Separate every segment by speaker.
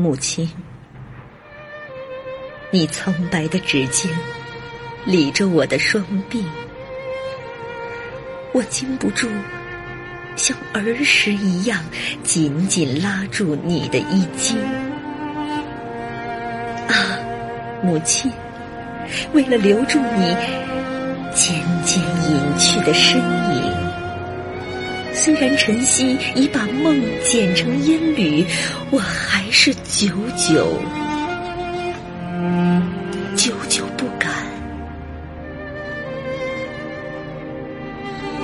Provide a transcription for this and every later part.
Speaker 1: 母亲，你苍白的指尖理着我的双臂，我禁不住像儿时一样紧紧拉住你的衣襟。啊，母亲，为了留住你渐渐隐去的身影，虽然晨曦已把梦剪成烟缕。我还是久久、久久不敢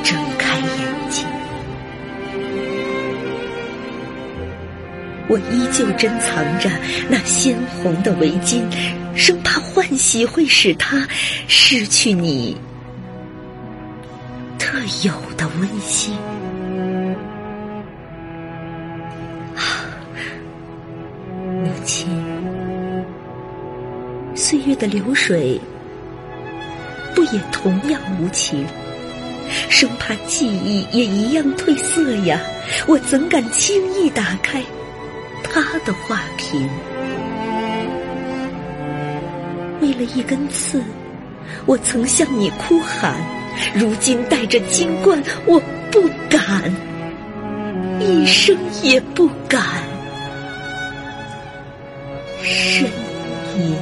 Speaker 1: 睁开眼睛。我依旧珍藏着那鲜红的围巾，生怕换洗会使它失去你特有的温馨。情，岁月的流水不也同样无情？生怕记忆也一样褪色呀！我怎敢轻易打开他的画屏？为了一根刺，我曾向你哭喊，如今带着金冠，我不敢，一生也不敢。呻吟，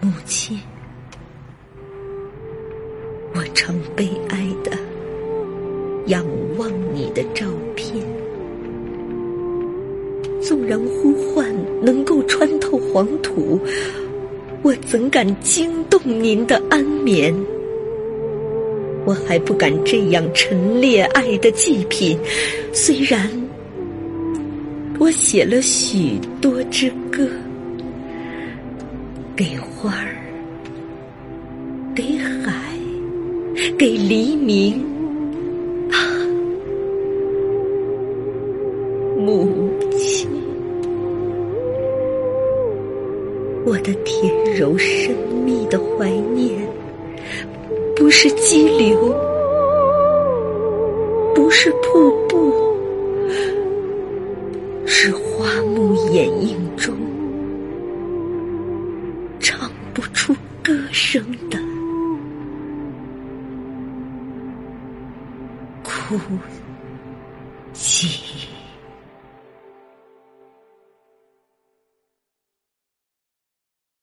Speaker 1: 母亲，我常悲哀的仰望你的照片，纵然呼唤能够穿透黄土，我怎敢惊动您的安眠？我还不敢这样陈列爱的祭品，虽然我写了许多支歌，给花儿，给海，给黎明，母亲，我的甜柔深密的怀念。不是激流，不是瀑布，是花木掩映中唱不出歌声的哭泣。